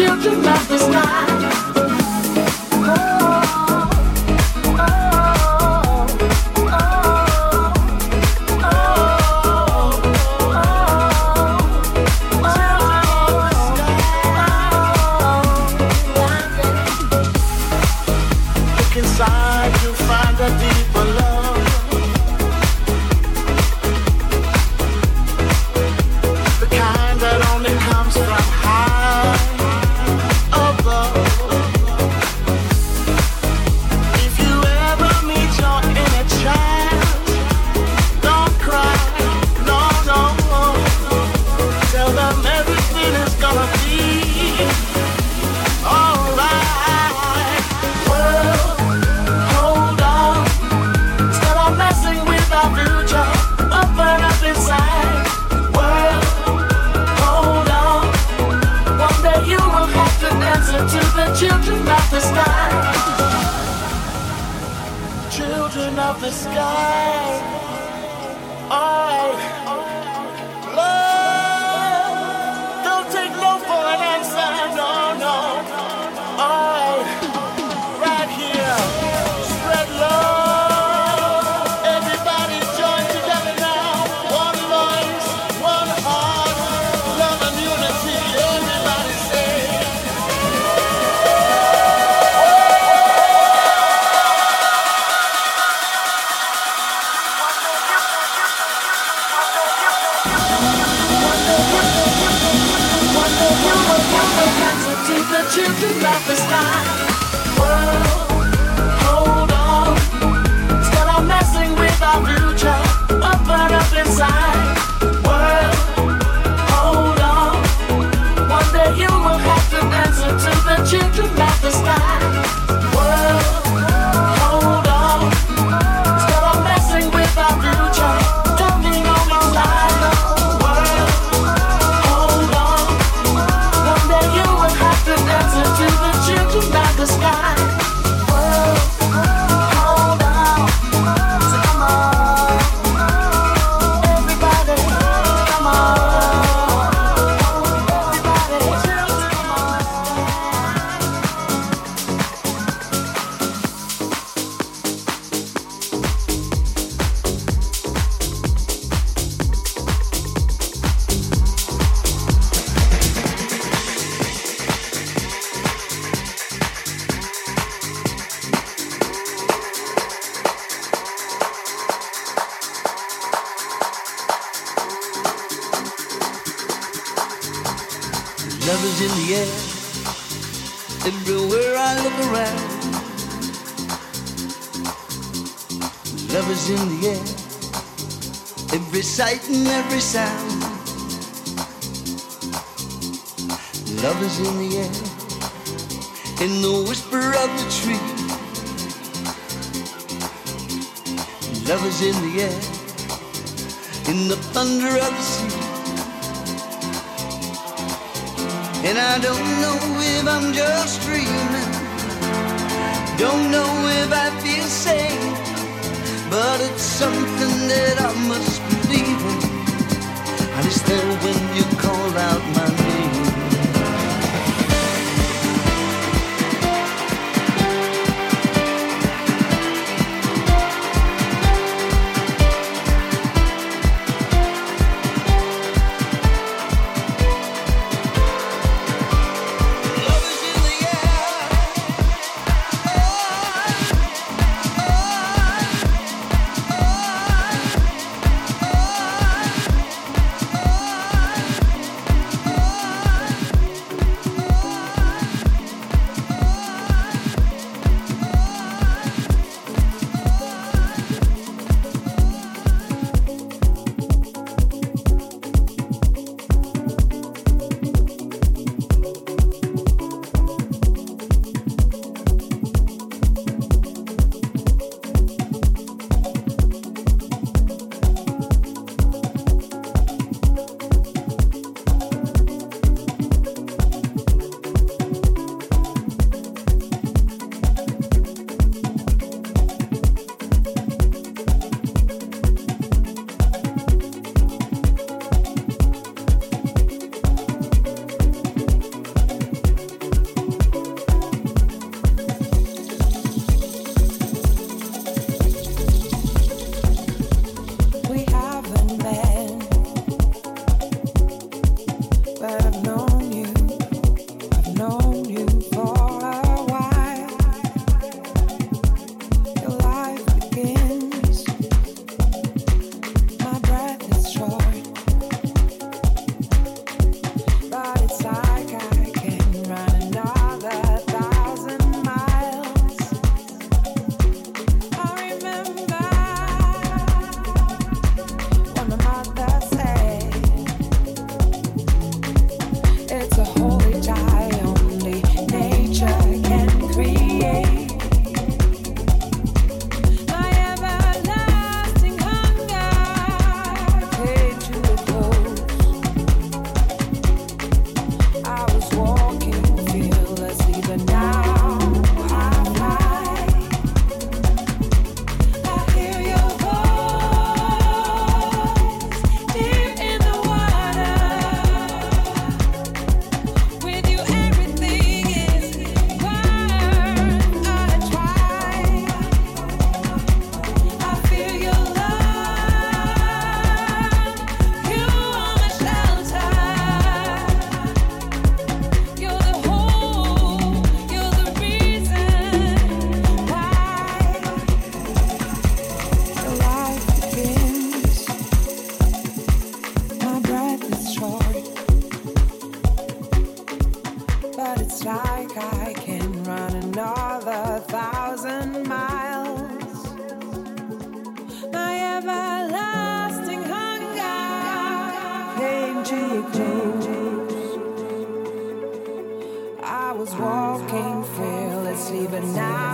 children of the sky. love is. love is in the air, in the thunder of the sea. And I don't know if I'm just dreaming, don't know if I feel safe, but it's something that I must believe in. I was there when you called out my name. But now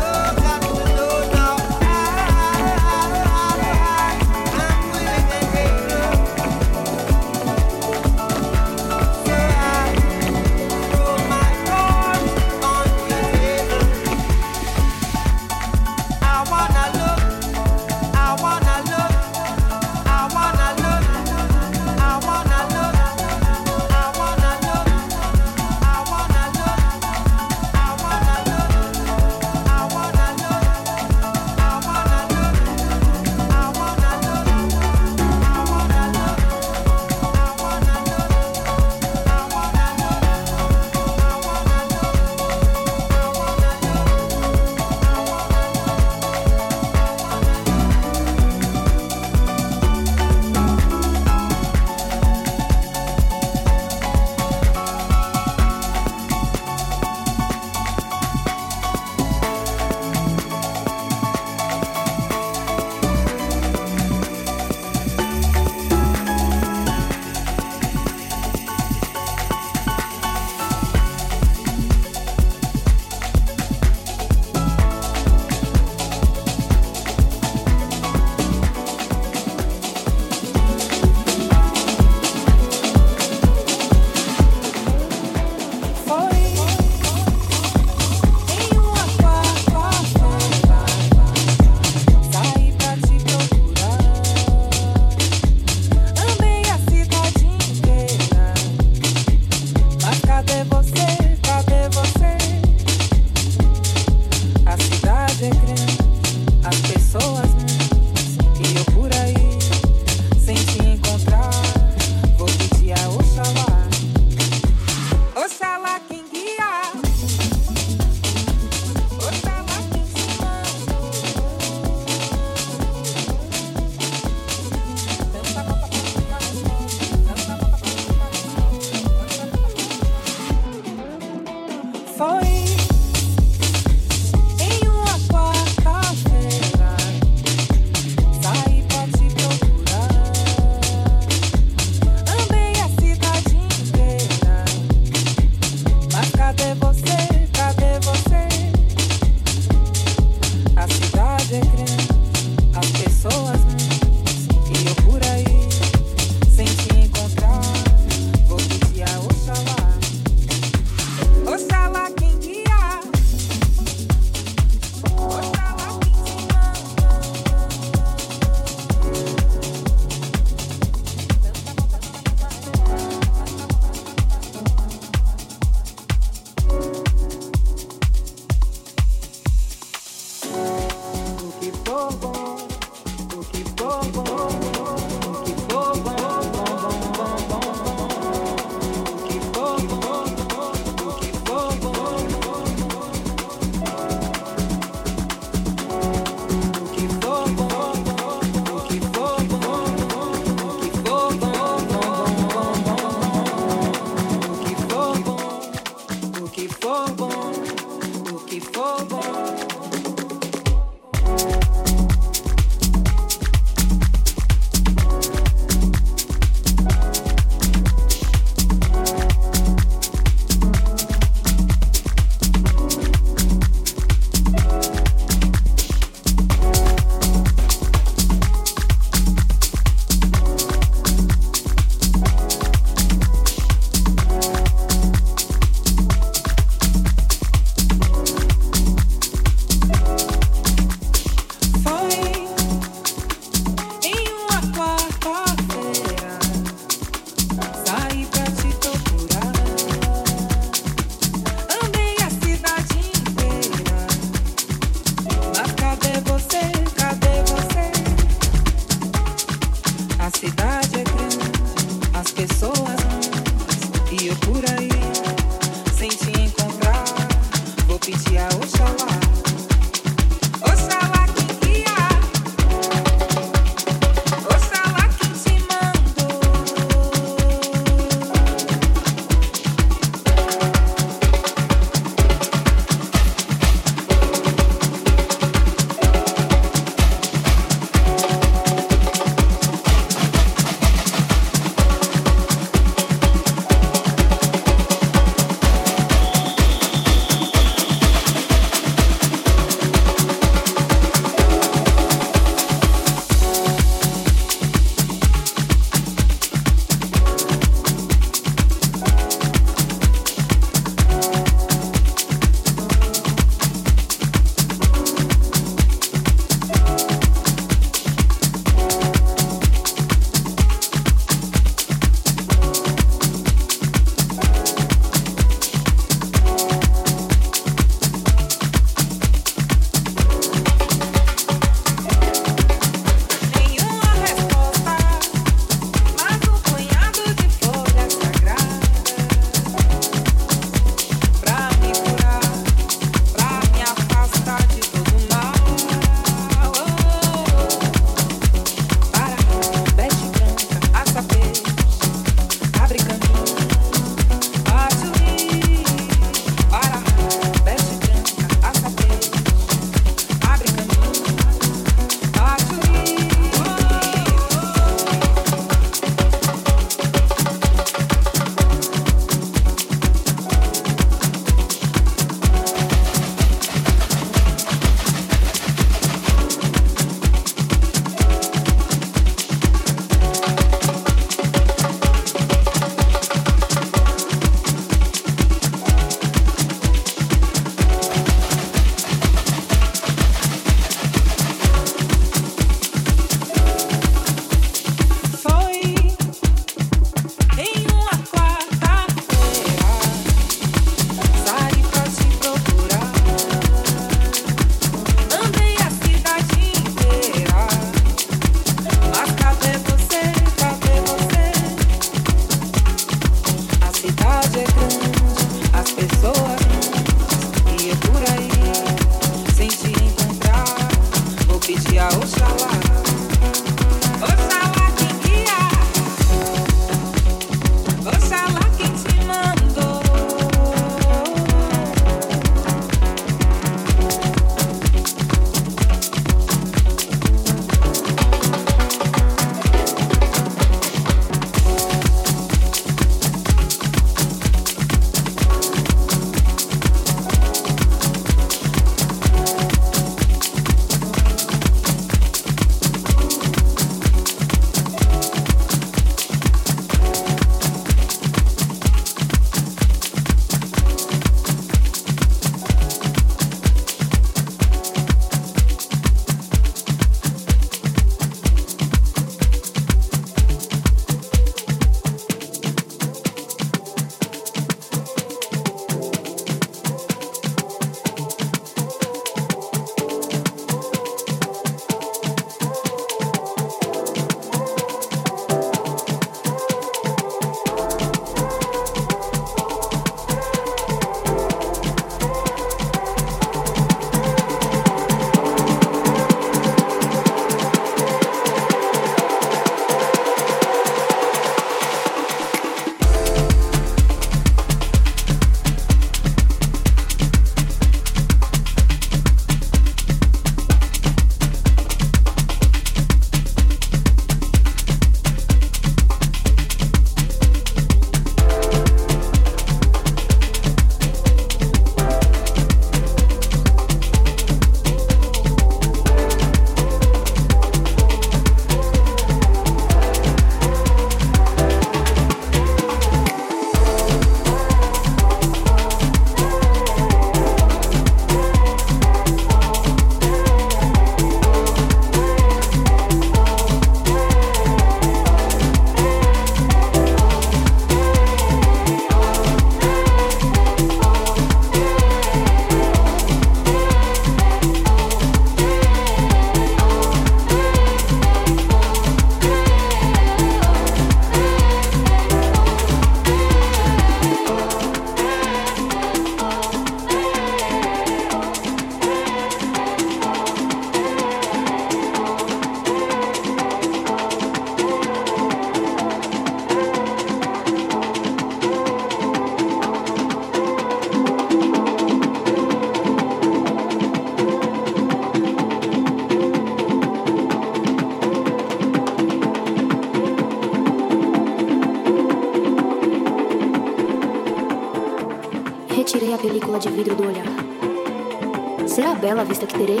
Será bela a vista que terei?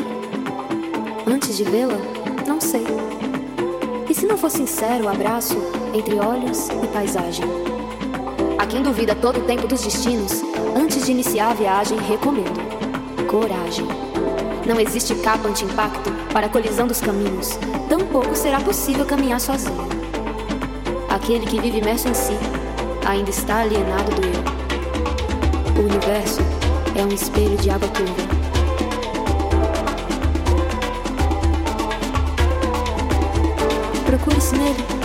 Antes de vê-la, não sei. E se não for sincero o abraço entre olhos e paisagem? A quem duvida todo o tempo dos destinos, antes de iniciar a viagem, recomendo coragem. Não existe capa anti-impacto para a colisão dos caminhos, tampouco será possível caminhar sozinho. Aquele que vive imerso em si ainda está alienado do eu. O universo é um espelho de água turva. Procure-se nele.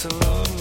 so long.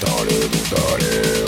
誰誰